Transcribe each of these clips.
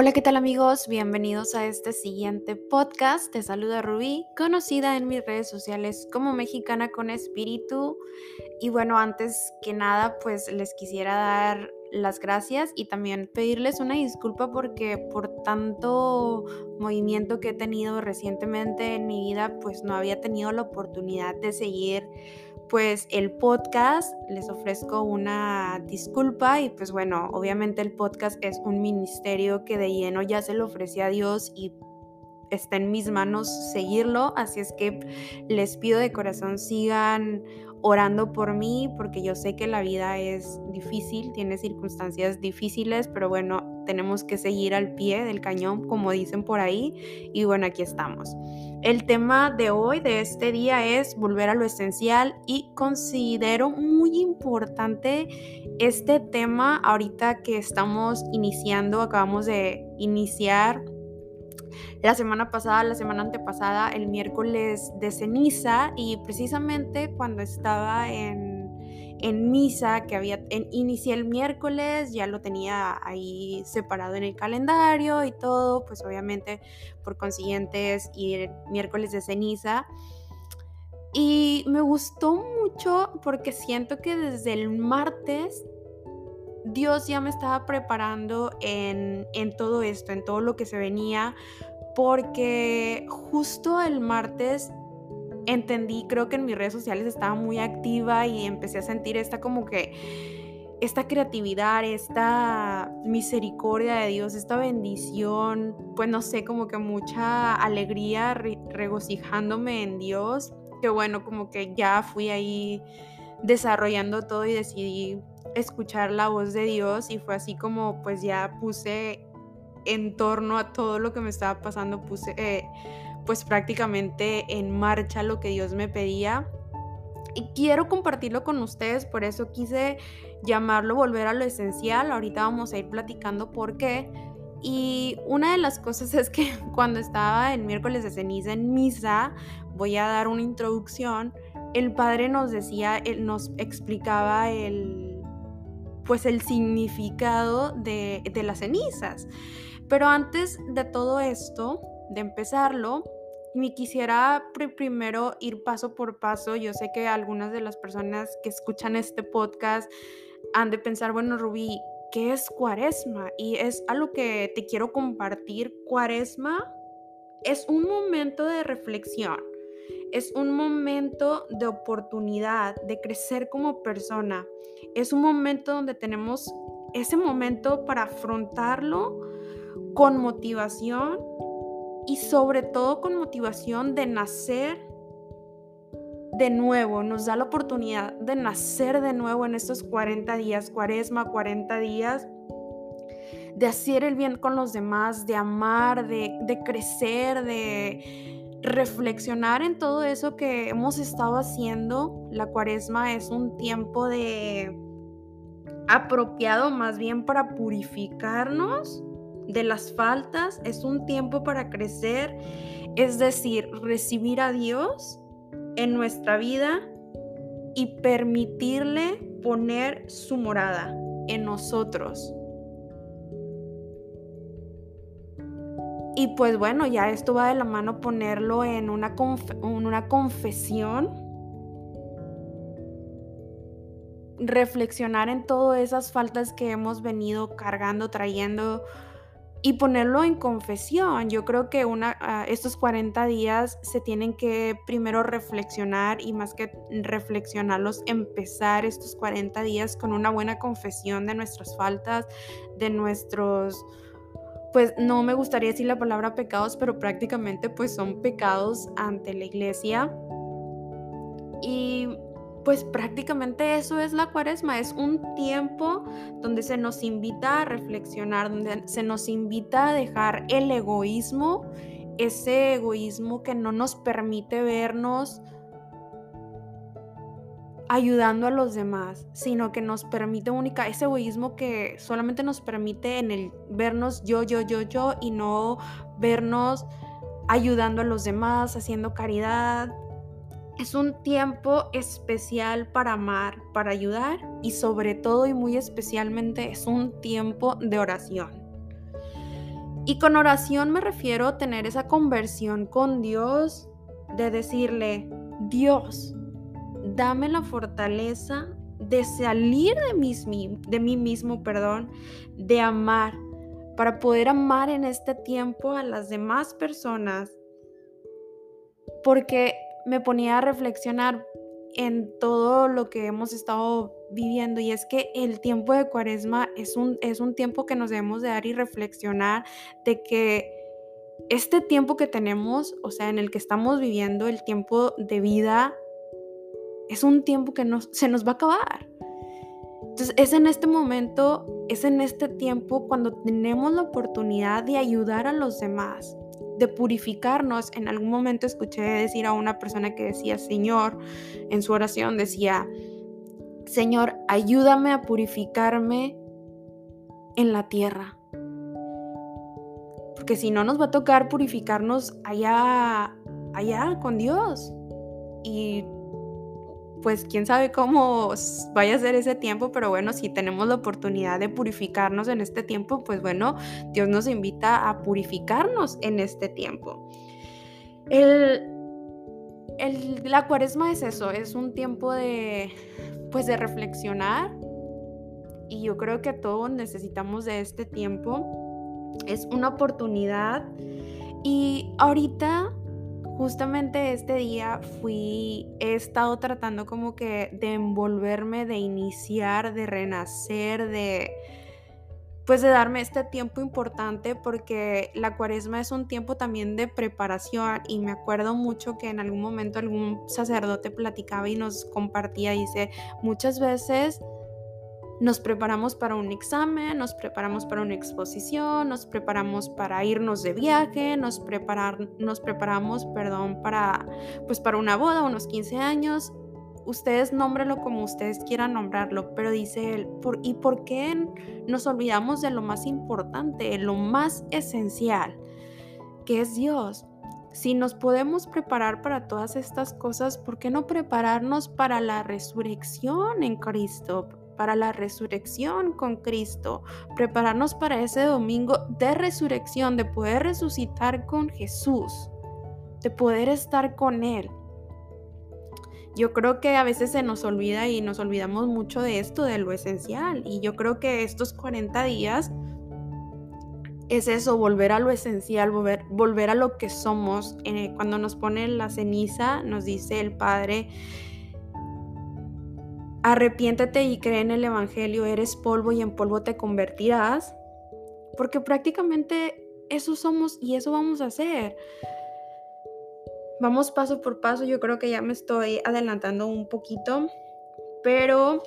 Hola, ¿qué tal amigos? Bienvenidos a este siguiente podcast. Te saluda Rubí, conocida en mis redes sociales como Mexicana con Espíritu. Y bueno, antes que nada, pues les quisiera dar las gracias y también pedirles una disculpa porque por tanto movimiento que he tenido recientemente en mi vida, pues no había tenido la oportunidad de seguir pues el podcast, les ofrezco una disculpa y pues bueno, obviamente el podcast es un ministerio que de lleno ya se lo ofrecí a Dios y está en mis manos seguirlo, así es que les pido de corazón sigan orando por mí porque yo sé que la vida es difícil, tiene circunstancias difíciles, pero bueno, tenemos que seguir al pie del cañón, como dicen por ahí, y bueno, aquí estamos. El tema de hoy, de este día, es volver a lo esencial y considero muy importante este tema ahorita que estamos iniciando, acabamos de iniciar la semana pasada, la semana antepasada, el miércoles de ceniza y precisamente cuando estaba en, misa que había en, inicié el miércoles, ya lo tenía ahí separado en el calendario y todo, pues obviamente por consiguiente es ir miércoles de ceniza. Y me gustó mucho porque siento que desde el martes Dios ya me estaba preparando en, en, todo esto, en todo lo que se venía, porque justo el martes entendí, creo que en mis redes sociales estaba muy activa y empecé a sentir esta como que esta creatividad, esta misericordia de Dios, esta bendición, pues no sé, como que mucha alegría regocijándome en Dios, que bueno, como que ya fui ahí desarrollando todo y decidí escuchar la voz de Dios y fue así como pues ya puse en torno a todo lo que me estaba pasando, puse eh, pues prácticamente en marcha lo que Dios me pedía. Y quiero compartirlo con ustedes, por eso quise llamarlo volver a lo esencial. Ahorita vamos a ir platicando por qué. Y una de las cosas es que cuando estaba en miércoles de ceniza en misa, voy a dar una introducción, el padre nos decía, él nos explicaba el, pues el significado de, de las cenizas. Pero antes de todo esto, de empezarlo, me quisiera primero ir paso por paso. Yo sé que algunas de las personas que escuchan este podcast han de pensar, bueno, Rubí, ¿qué es cuaresma? Y es algo que te quiero compartir. Cuaresma es un momento de reflexión, es un momento de oportunidad, de crecer como persona. Es un momento donde tenemos ese momento para afrontarlo con motivación y sobre todo con motivación de nacer de nuevo, nos da la oportunidad de nacer de nuevo en estos 40 días, cuaresma, 40 días, de hacer el bien con los demás, de amar, de, de crecer, de reflexionar en todo eso que hemos estado haciendo. La cuaresma es un tiempo de apropiado más bien para purificarnos de las faltas, es un tiempo para crecer, es decir, recibir a Dios en nuestra vida y permitirle poner su morada en nosotros. Y pues bueno, ya esto va de la mano ponerlo en una, confesión, reflexionar en todas esas faltas que hemos venido cargando, trayendo, y ponerlo en confesión. Yo creo que una, ah, estos 40 días se tienen que primero reflexionar y más que reflexionarlos, empezar estos 40 días con una buena confesión de nuestras faltas, de nuestros, pues no me gustaría decir la palabra pecados, pero prácticamente pues son pecados ante la iglesia. Y pues prácticamente eso es la cuaresma, es un tiempo donde se nos invita a reflexionar, donde se nos invita a dejar el egoísmo, ese egoísmo que no nos permite vernos ayudando a los demás, sino que nos permite única, ese egoísmo que solamente nos permite en el vernos yo, yo, yo, yo y no vernos ayudando a los demás, haciendo caridad, es un tiempo especial para amar, para ayudar y sobre todo y muy especialmente es un tiempo de oración. Y con oración me refiero a tener esa conversión con Dios, de decirle, Dios, dame la fortaleza de salir de mí, de mí mismo, perdón, de amar, para poder amar en este tiempo a las demás personas. Porque me ponía a reflexionar en todo lo que hemos estado viviendo y es que el tiempo de cuaresma es un, es un tiempo que nos debemos de dar y reflexionar de que este tiempo que tenemos, o sea, en el que estamos viviendo, el tiempo de vida, es un tiempo que se nos va a acabar. Entonces es en este momento, es en este tiempo cuando tenemos la oportunidad de ayudar a los demás, de purificarnos. En algún momento escuché decir a una persona que decía, Señor, en su oración decía, Señor, ayúdame a purificarme en la tierra. Porque si no nos va a tocar purificarnos allá, allá con Dios. Y pues quién sabe cómo vaya a ser ese tiempo, pero bueno, si tenemos la oportunidad de purificarnos en este tiempo, pues bueno, Dios nos invita a purificarnos en este tiempo. El, la cuaresma es eso, es un tiempo de, pues de reflexionar y yo creo que todos necesitamos de este tiempo. Es una oportunidad y ahorita justamente este día fui, he estado tratando como que de envolverme, de iniciar, de renacer, de pues de darme este tiempo importante porque la cuaresma es un tiempo también de preparación y me acuerdo mucho que en algún momento algún sacerdote platicaba y nos compartía, dice, muchas veces nos preparamos para un examen, nos preparamos para una exposición, nos preparamos para irnos de viaje, nos, preparar, nos preparamos, perdón, para, pues para una boda, unos 15 años, ustedes nómbrenlo como ustedes quieran nombrarlo, pero dice él, ¿y por qué nos olvidamos de lo más importante, lo más esencial, que es Dios? Si nos podemos preparar para todas estas cosas, ¿por qué no prepararnos para la resurrección en Cristo? Para la resurrección con Cristo, prepararnos para ese domingo de resurrección, de poder resucitar con Jesús, de poder estar con Él. Yo creo que a veces se nos olvida y nos olvidamos mucho de esto, de lo esencial. Y yo creo que estos 40 días es eso, volver a lo esencial, volver, volver a lo que somos. Eh, cuando nos pone la ceniza, nos dice el Padre, arrepiéntete y cree en el Evangelio, eres polvo y en polvo te convertirás. Porque prácticamente eso somos y eso vamos a hacer. Vamos paso por paso, yo creo que ya me estoy adelantando un poquito, pero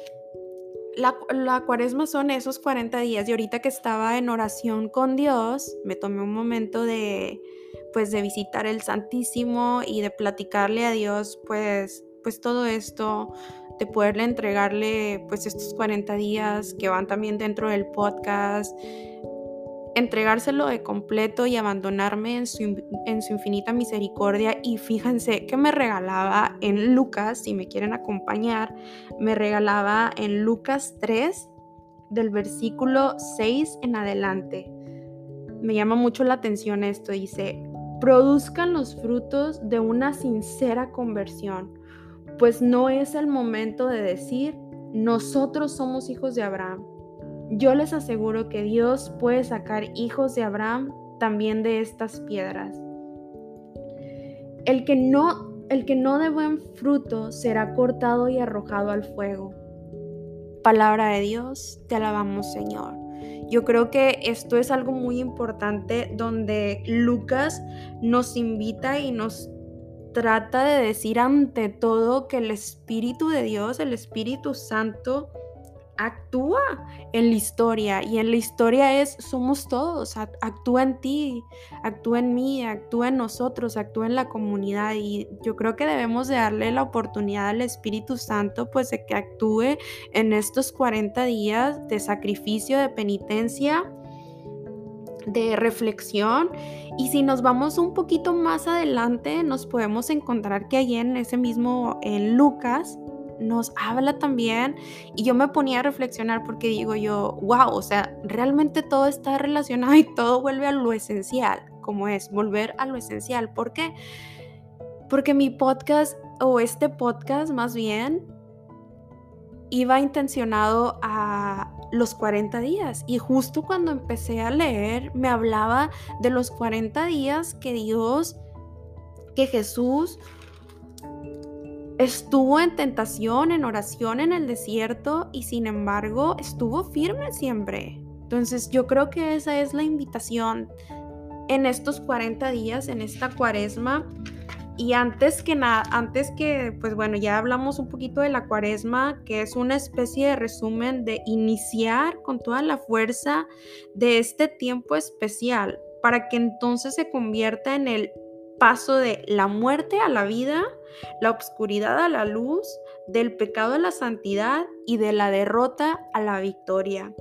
la, cuaresma son esos 40 días y ahorita que estaba en oración con Dios, me tomé un momento de pues de visitar el Santísimo y de platicarle a Dios pues pues todo esto, de poderle entregarle pues estos 40 días que van también dentro del podcast, entregárselo de completo y abandonarme en su, en su, infinita misericordia. Y fíjense que me regalaba en Lucas, si me quieren acompañar, me regalaba en Lucas 3, del versículo 6 en adelante. Me llama mucho la atención esto, dice, produzcan los frutos de una sincera conversión, pues no es el momento de decir, nosotros somos hijos de Abraham yo les aseguro que Dios puede sacar hijos de Abraham también de estas piedras. El que no, el que no dé buen fruto será cortado y arrojado al fuego. Palabra de Dios, te alabamos Señor. Yo creo que esto es algo muy importante donde Lucas nos invita y nos trata de decir ante todo que el Espíritu de Dios, el Espíritu Santo, actúa en la historia y en la historia es somos todos, actúa en ti, actúa en mí, actúa en nosotros, actúa en la comunidad y yo creo que debemos de darle la oportunidad al Espíritu Santo pues de que actúe en estos 40 días de sacrificio, de penitencia, de reflexión y si nos vamos un poquito más adelante nos podemos encontrar que allí en ese mismo en Lucas nos habla también y yo me ponía a reflexionar porque digo yo, wow, o sea, realmente todo está relacionado y todo vuelve a lo esencial, como es volver a lo esencial. ¿Por qué? Porque mi podcast o este podcast más bien iba intencionado a los 40 días y justo cuando empecé a leer me hablaba de los 40 días que Dios, que Jesús estuvo en tentación, en oración en el desierto y sin embargo estuvo firme siempre. Entonces yo creo que esa es la invitación en estos 40 días, en esta cuaresma. Y antes que nada, antes que, pues bueno, ya hablamos un poquito de la cuaresma, que es una especie de resumen de iniciar con toda la fuerza de este tiempo especial, para que entonces se convierta en el paso de la muerte a la vida, la obscuridad a la luz, del pecado a la santidad y de la derrota a la victoria.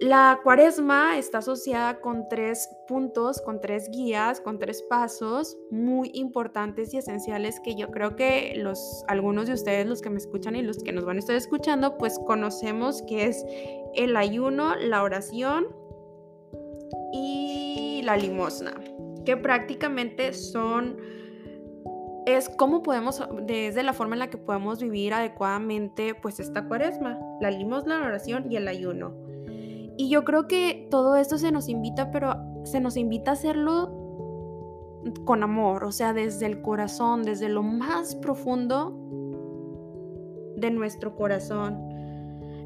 La cuaresma está asociada con tres puntos, con tres guías, con tres pasos muy importantes y esenciales que yo creo que los algunos de ustedes, los que me escuchan y los que nos van a estar escuchando, pues conocemos que es el ayuno, la oración y la limosna que prácticamente son es cómo podemos, desde la forma en la que podemos vivir adecuadamente pues esta cuaresma, la limosna, la oración y el ayuno. Y yo creo que todo esto se nos invita, pero se nos invita a hacerlo con amor, o sea, desde el corazón, desde lo más profundo de nuestro corazón.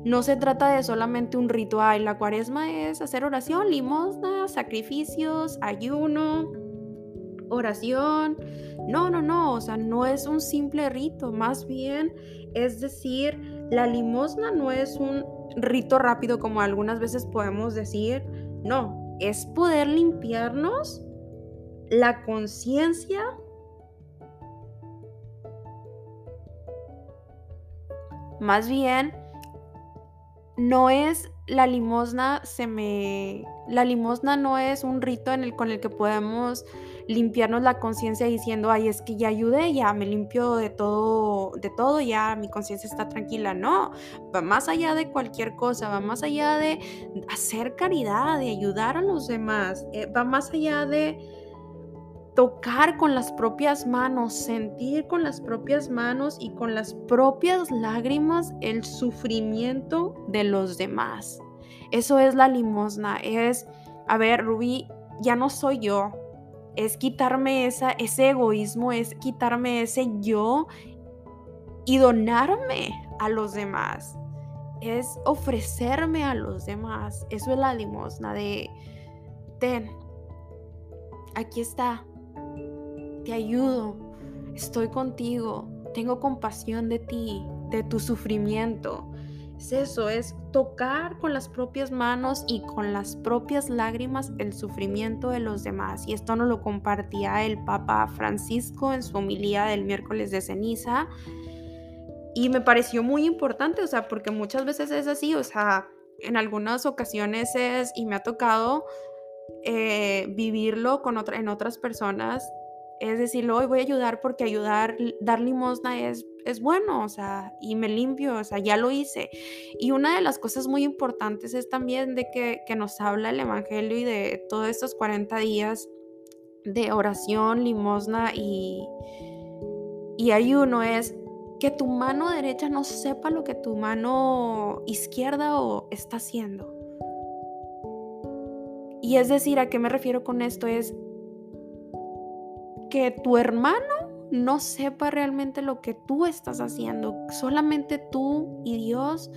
No se trata de solamente un ritual. La cuaresma es hacer oración, limosna, sacrificios, ayuno, oración. No, no, no. O sea, no es un simple rito. Más bien, es decir, la limosna no es un rito rápido como algunas veces podemos decir. No, es poder limpiarnos la conciencia más bien no es la limosna, se me... La limosna no es un rito en el, con el que podemos limpiarnos la conciencia diciendo, ay, es que ya ayudé, ya me limpio de todo, de todo, ya mi conciencia está tranquila. No, va más allá de cualquier cosa, va más allá de hacer caridad, de ayudar a los demás, eh, va más allá de tocar con las propias manos, sentir con las propias manos y con las propias lágrimas el sufrimiento de los demás. Eso es la limosna, es, a ver, Rubí, ya no soy yo, es quitarme esa, ese egoísmo, es quitarme ese yo y donarme a los demás, es ofrecerme a los demás. Eso es la limosna de, ten, aquí está, te ayudo, estoy contigo, tengo compasión de ti, de tu sufrimiento. Es eso, es tocar con las propias manos y con las propias lágrimas el sufrimiento de los demás. Y esto nos lo compartía el Papa Francisco en su homilía del miércoles de ceniza. Y me pareció muy importante, o sea, porque muchas veces es así, o sea, en algunas ocasiones es, y me ha tocado eh, vivirlo con otra, en otras personas, es decir, hoy voy a ayudar porque ayudar, dar limosna es, es bueno, o sea, y me limpio, o sea, ya lo hice. Y una de las cosas muy importantes es también de que, que nos habla el Evangelio y de todos estos 40 días de oración, limosna y, y ayuno es que tu mano derecha no sepa lo que tu mano izquierda o está haciendo. Y es decir, ¿a qué me refiero con esto? Es que tu hermano no sepa realmente lo que tú estás haciendo, solamente tú y Dios,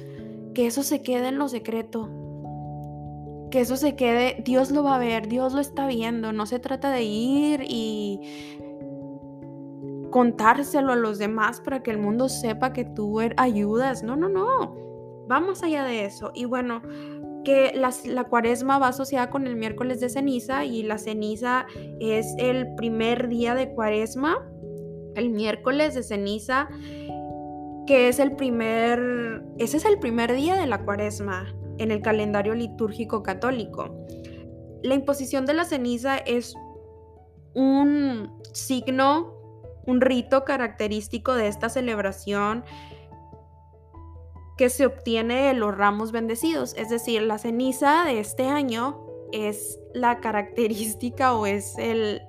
que eso se quede en lo secreto, que eso se quede, Dios lo va a ver, Dios lo está viendo, no se trata de ir y contárselo a los demás para que el mundo sepa que tú er, ayudas, no, no, no, vamos allá de eso. Y bueno, que la, cuaresma va asociada con el miércoles de ceniza y la ceniza es el primer día de cuaresma, el miércoles de ceniza, que es el primer, ese es el primer día de la cuaresma en el calendario litúrgico católico. La imposición de la ceniza es un signo un rito característico de esta celebración que se obtiene de los ramos bendecidos. Es decir, la ceniza de este año es la característica o es el,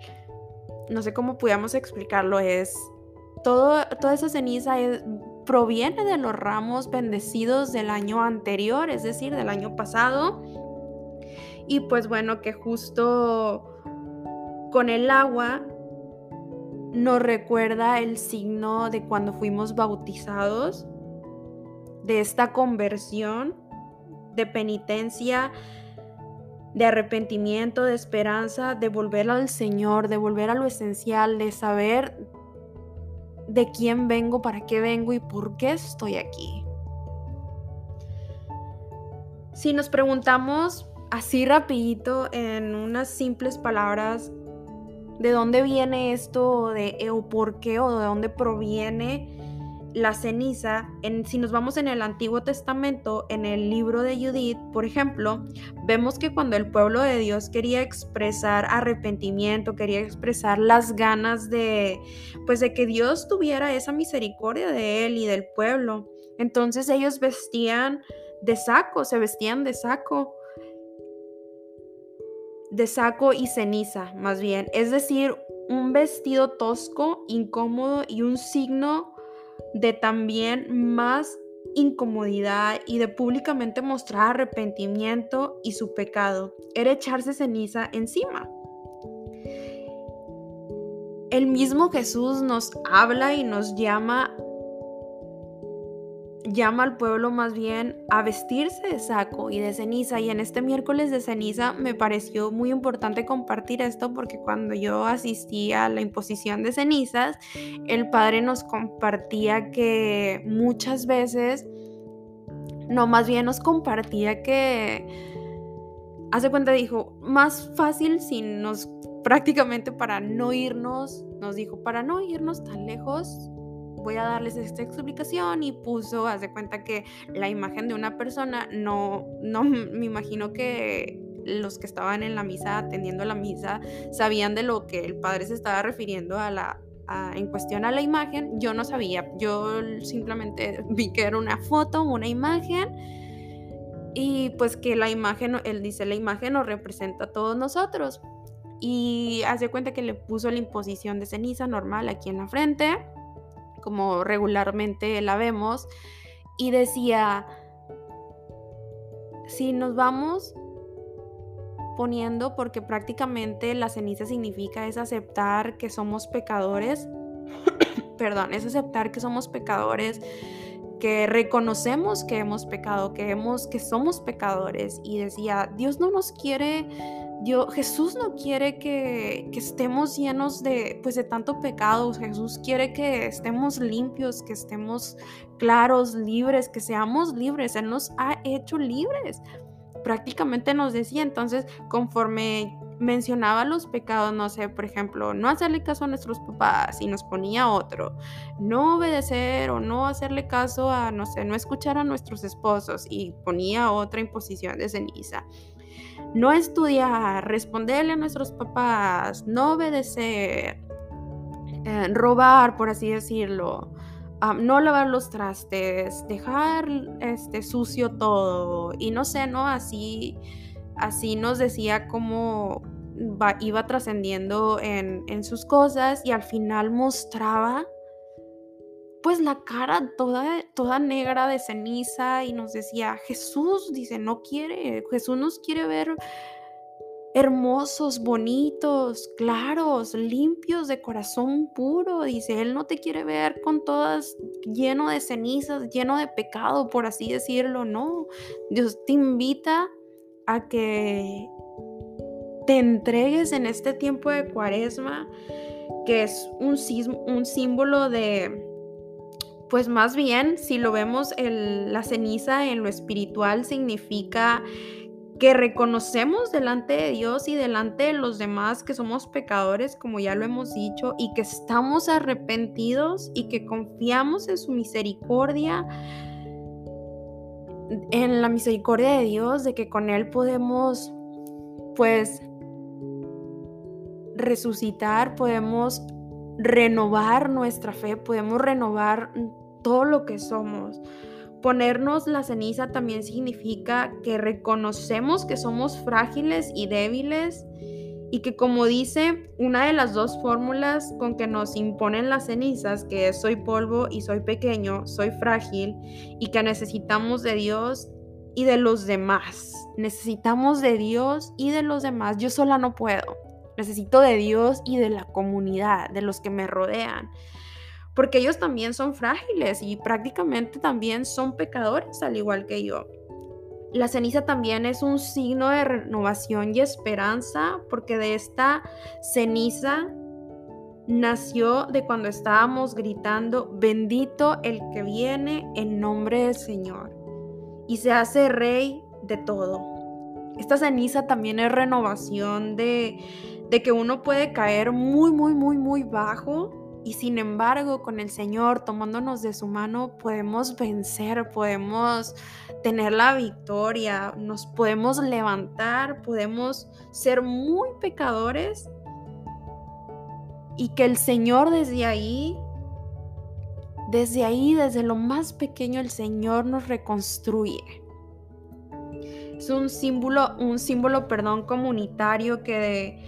no sé cómo podíamos explicarlo, es todo, toda esa ceniza proviene de los ramos bendecidos del año anterior, es decir, del año pasado. Y pues bueno, que justo con el agua nos recuerda el signo de cuando fuimos bautizados, de esta conversión, de penitencia, de arrepentimiento, de esperanza, de volver al Señor, de volver a lo esencial, de saber de quién vengo, para qué vengo y por qué estoy aquí. Si nos preguntamos así rapidito en unas simples palabras de dónde viene esto de o por qué o de dónde proviene la ceniza, en, si nos vamos en el Antiguo Testamento, en el libro de Judith, por ejemplo, vemos que cuando el pueblo de Dios quería expresar arrepentimiento, quería expresar las ganas de, pues de que Dios tuviera esa misericordia de él y del pueblo, entonces ellos vestían de saco, se vestían de saco, de saco y ceniza, más bien, es decir, un vestido tosco, incómodo y un signo de también más incomodidad y de públicamente mostrar arrepentimiento y su pecado. Era echarse ceniza encima. El mismo Jesús nos habla y nos llama llama al pueblo más bien a vestirse de saco y de ceniza. Y en este miércoles de ceniza me pareció muy importante compartir esto porque cuando yo asistí a la imposición de cenizas, el padre nos compartía que muchas veces, no, más bien nos compartía que, hace cuenta, dijo, más fácil si nos prácticamente para no irnos, nos dijo, para no irnos tan lejos, voy a darles esta explicación y puso, hace cuenta que la imagen de una persona, no, no me imagino que los que estaban en la misa atendiendo la misa sabían de lo que el padre se estaba refiriendo a la en cuestión a la imagen, yo no sabía, yo simplemente vi que era una foto, una imagen y pues que la imagen, él dice, la imagen nos representa a todos nosotros. Y hace cuenta que le puso la imposición de ceniza normal aquí en la frente como regularmente la vemos, y decía, si nos vamos poniendo, porque prácticamente la ceniza significa es aceptar que somos pecadores, perdón, es aceptar que somos pecadores, que reconocemos que hemos pecado, que, hemos, que somos pecadores, y decía, Dios no nos quiere Jesús no quiere que, estemos llenos de, pues, de tanto pecado. Jesús quiere que estemos limpios, que estemos claros, libres, que seamos libres. Él nos ha hecho libres. Prácticamente nos decía, entonces, conforme mencionaba los pecados, no sé, por ejemplo, no hacerle caso a nuestros papás y nos ponía otro, no obedecer o no hacerle caso a, no sé, no escuchar a nuestros esposos y ponía otra imposición de ceniza no estudiar, responderle a nuestros papás, no obedecer, eh, robar, por así decirlo, no lavar los trastes, dejar este sucio todo y no sé, ¿no? Así, así nos decía cómo iba trascendiendo en, en sus cosas y al final mostraba pues la cara toda, toda negra de ceniza y nos decía, Jesús, dice, no quiere, Jesús nos quiere ver hermosos, bonitos, claros, limpios, de corazón puro. Dice, Él no te quiere ver con todas lleno de cenizas, lleno de pecado, por así decirlo. No, Dios te invita a que te entregues en este tiempo de cuaresma, que es un, un símbolo de pues más bien, si lo vemos, la ceniza en lo espiritual significa que reconocemos delante de Dios y delante de los demás que somos pecadores, como ya lo hemos dicho, y que estamos arrepentidos y que confiamos en su misericordia, en la misericordia de Dios, de que con Él podemos, pues, resucitar, podemos renovar nuestra fe, podemos renovar todo lo que somos. Ponernos la ceniza también significa que reconocemos que somos frágiles y débiles y que como dice una de las dos fórmulas con que nos imponen las cenizas, que soy polvo y soy pequeño, soy frágil y que necesitamos de Dios y de los demás. Necesitamos de Dios y de los demás. Yo sola no puedo. Necesito de Dios y de la comunidad, de los que me rodean. Porque ellos también son frágiles y prácticamente también son pecadores al igual que yo. La ceniza también es un signo de renovación y esperanza porque de esta ceniza nació de cuando estábamos gritando, bendito el que viene en nombre del Señor y se hace rey de todo. Esta ceniza también es renovación de, de que uno puede caer muy, muy, muy, muy bajo y sin embargo con el Señor tomándonos de su mano podemos vencer, podemos tener la victoria, nos podemos levantar, podemos ser muy pecadores y que el Señor desde ahí desde ahí, desde lo más pequeño, el Señor nos reconstruye. Es un símbolo, un símbolo, perdón, comunitario que,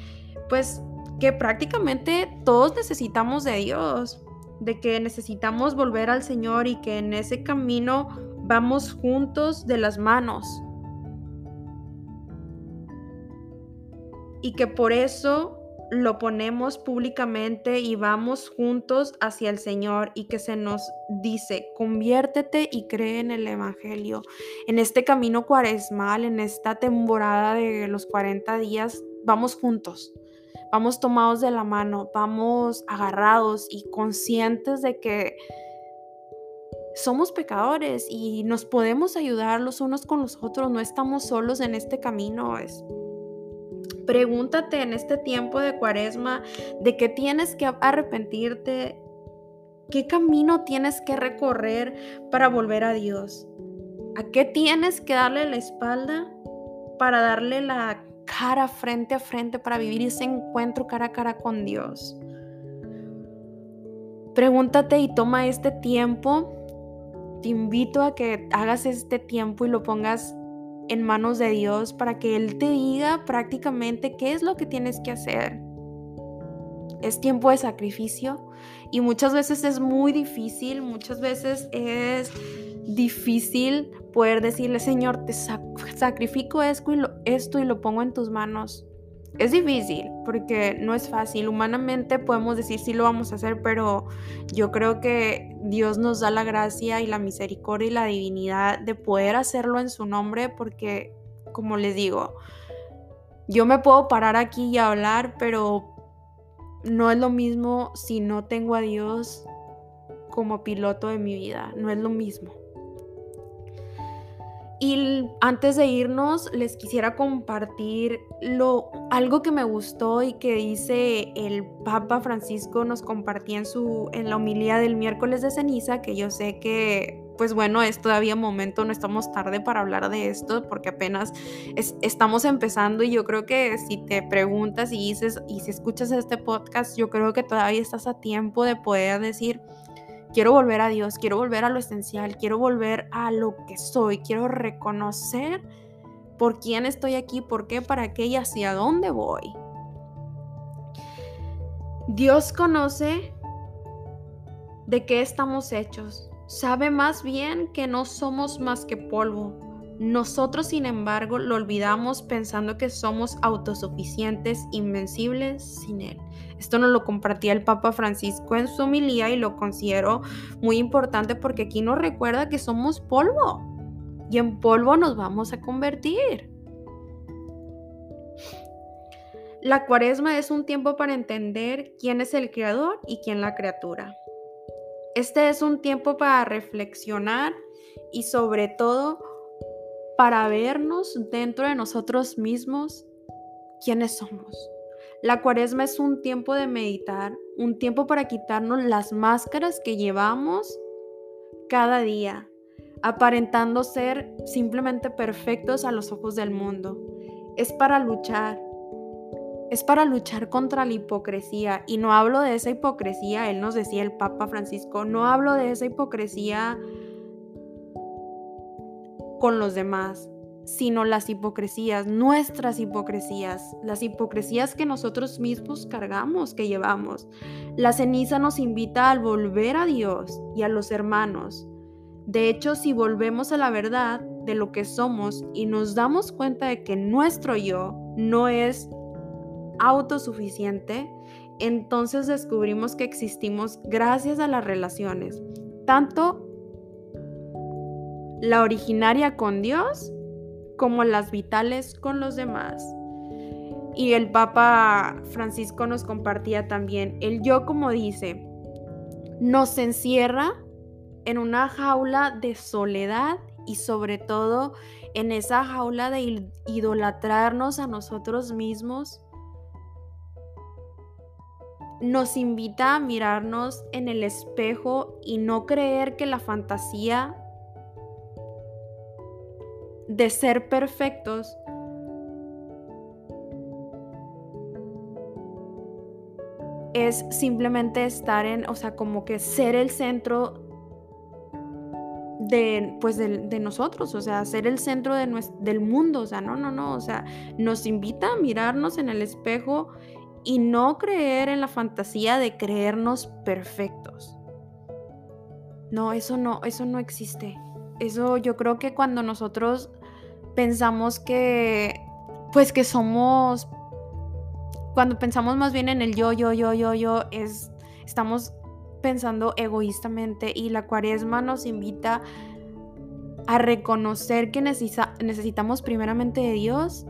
pues, que prácticamente todos necesitamos de Dios, de que necesitamos volver al Señor y que en ese camino vamos juntos de las manos. Y que por eso lo ponemos públicamente y vamos juntos hacia el Señor y que se nos dice, conviértete y cree en el Evangelio. En este camino cuaresmal, en esta temporada de los 40 días, vamos juntos, vamos tomados de la mano, vamos agarrados y conscientes de que somos pecadores y nos podemos ayudar los unos con los otros, no estamos solos en este camino. Es Pregúntate en este tiempo de cuaresma de qué tienes que arrepentirte, qué camino tienes que recorrer para volver a Dios, a qué tienes que darle la espalda para darle la cara frente a frente, para vivir ese encuentro cara a cara con Dios. Pregúntate y toma este tiempo. Te invito a que hagas este tiempo y lo pongas en manos de Dios para que Él te diga prácticamente qué es lo que tienes que hacer. Es tiempo de sacrificio y muchas veces es muy difícil, muchas veces es difícil poder decirle, Señor, te sacrifico esto y, lo, esto y lo pongo en tus manos. Es difícil porque no es fácil. Humanamente podemos decir sí lo vamos a hacer, pero yo creo que Dios nos da la gracia y la misericordia y la divinidad de poder hacerlo en su nombre porque, como les digo, yo me puedo parar aquí y hablar, pero no es lo mismo si no tengo a Dios como piloto de mi vida. No es lo mismo. Y antes de irnos, les quisiera compartir lo, algo que me gustó y que dice el Papa Francisco nos compartía en, su, en la homilía del miércoles de ceniza, que yo sé que, pues bueno, es todavía momento, no estamos tarde para hablar de esto, porque apenas estamos empezando y yo creo que si te preguntas y dices, y si escuchas este podcast, yo creo que todavía estás a tiempo de poder decir, quiero volver a Dios, quiero volver a lo esencial, quiero volver a lo que soy, quiero reconocer por quién estoy aquí, por qué, para qué y hacia dónde voy. Dios conoce de qué estamos hechos, sabe más bien que no somos más que polvo. Nosotros, sin embargo, lo olvidamos pensando que somos autosuficientes, invencibles sin Él. Esto nos lo compartía el Papa Francisco en su homilía y lo considero muy importante porque aquí nos recuerda que somos polvo y en polvo nos vamos a convertir. La cuaresma es un tiempo para entender quién es el creador y quién la criatura. Este es un tiempo para reflexionar y sobre todo para vernos dentro de nosotros mismos quiénes somos. La cuaresma es un tiempo de meditar, un tiempo para quitarnos las máscaras que llevamos cada día, aparentando ser simplemente perfectos a los ojos del mundo. Es para luchar, es para luchar contra la hipocresía. Y no hablo de esa hipocresía, él nos decía el Papa Francisco, no hablo de esa hipocresía con los demás, sino las hipocresías, nuestras hipocresías, las hipocresías que nosotros mismos cargamos, que llevamos. La ceniza nos invita al volver a Dios y a los hermanos. De hecho, si volvemos a la verdad de lo que somos y nos damos cuenta de que nuestro yo no es autosuficiente, entonces descubrimos que existimos gracias a las relaciones, tanto la originaria con Dios como las vitales con los demás. Y el Papa Francisco nos compartía también, el yo como dice, nos encierra en una jaula de soledad y sobre todo en esa jaula de idolatrarnos a nosotros mismos nos invita a mirarnos en el espejo y no creer que la fantasía de ser perfectos es simplemente estar en, o sea, como que ser el centro de, pues de, nosotros, o sea, ser el centro de del mundo, o sea, no, no, no, o sea, nos invita a mirarnos en el espejo y no creer en la fantasía de creernos perfectos. No, eso no, eso no existe. Eso yo creo que cuando nosotros pensamos que, pues que somos, cuando pensamos más bien en el yo, yo, yo, yo, yo, es, estamos pensando egoístamente y la cuaresma nos invita a reconocer que necesitamos primeramente de Dios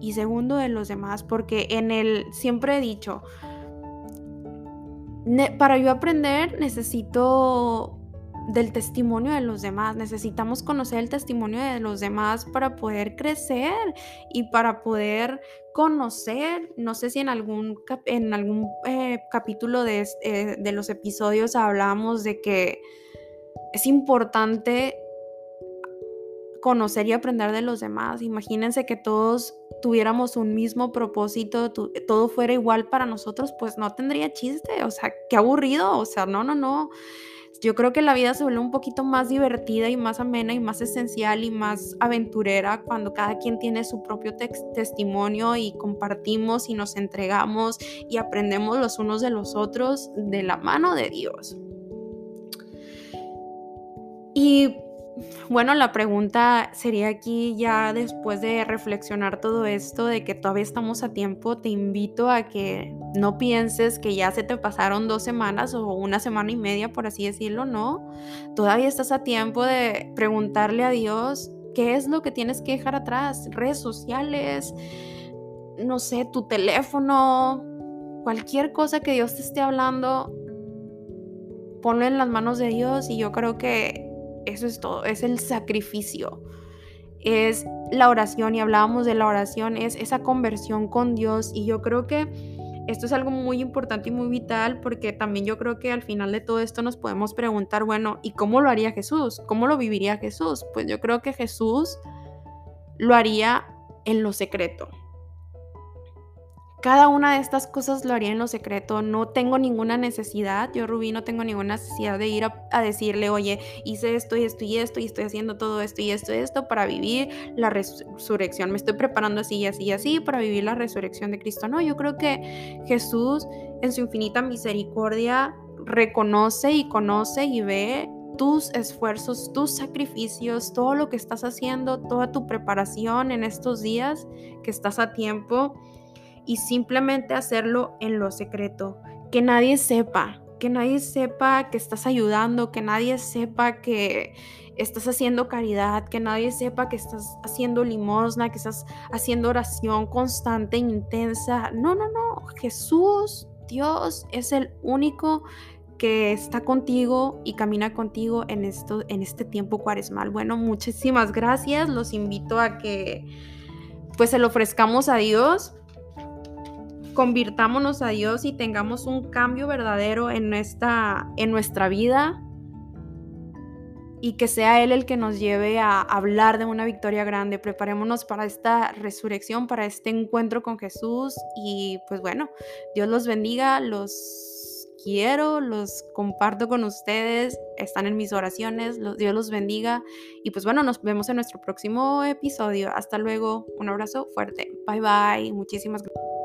y segundo de los demás, porque en el, siempre he dicho, para yo aprender necesito del testimonio de los demás, necesitamos conocer el testimonio de los demás para poder crecer y para poder conocer, no sé si en algún, en algún eh, capítulo de, eh, de los episodios hablamos de que es importante conocer y aprender de los demás. Imagínense que todos tuviéramos un mismo propósito, todo fuera igual para nosotros, pues no tendría chiste, o sea, qué aburrido, o sea, no, no, no. Yo creo que la vida se vuelve un poquito más divertida y más amena y más esencial y más aventurera cuando cada quien tiene su propio testimonio y compartimos y nos entregamos y aprendemos los unos de los otros de la mano de Dios. Y bueno, la pregunta sería aquí ya después de reflexionar todo esto, de que todavía estamos a tiempo, te invito a que no pienses que ya se te pasaron dos semanas o una semana y media, por así decirlo, no. Todavía estás a tiempo de preguntarle a Dios qué es lo que tienes que dejar atrás, redes sociales, no sé, tu teléfono, cualquier cosa que Dios te esté hablando, ponlo en las manos de Dios y yo creo que eso es todo, es el sacrificio. Es la oración y hablábamos de la oración, es esa conversión con Dios y yo creo que esto es algo muy importante y muy vital porque también yo creo que al final de todo esto nos podemos preguntar, bueno, ¿y cómo lo haría Jesús? ¿Cómo lo viviría Jesús? Pues yo creo que Jesús lo haría en lo secreto. Cada una de estas cosas lo haría en lo secreto. No tengo ninguna necesidad, yo Rubí no tengo ninguna necesidad de ir a, decirle, oye, hice esto y esto y esto y estoy haciendo todo esto y esto y esto para vivir la resurrección. Me estoy preparando así y así y así para vivir la resurrección de Cristo. No, yo creo que Jesús en su infinita misericordia reconoce y conoce y ve tus esfuerzos, tus sacrificios, todo lo que estás haciendo, toda tu preparación en estos días que estás a tiempo y simplemente hacerlo en lo secreto, que nadie sepa, que nadie sepa que estás ayudando, que nadie sepa que estás haciendo caridad, que nadie sepa que estás haciendo limosna, que estás haciendo oración constante e intensa. No, no, no. Jesús, Dios, es el único que está contigo y camina contigo en, esto, en este tiempo cuaresmal. Bueno, muchísimas gracias. Los invito a que pues se lo ofrezcamos a Dios convirtámonos a Dios y tengamos un cambio verdadero en, en nuestra vida. y que sea Él el que nos lleve a hablar de una victoria grande. Preparémonos para esta resurrección, para este encuentro con Jesús y pues bueno, Dios los bendiga, los quiero, los comparto con ustedes, están en mis oraciones, Dios los bendiga y pues bueno, nos vemos en nuestro próximo episodio. Hasta luego, un abrazo fuerte, bye bye, muchísimas gracias.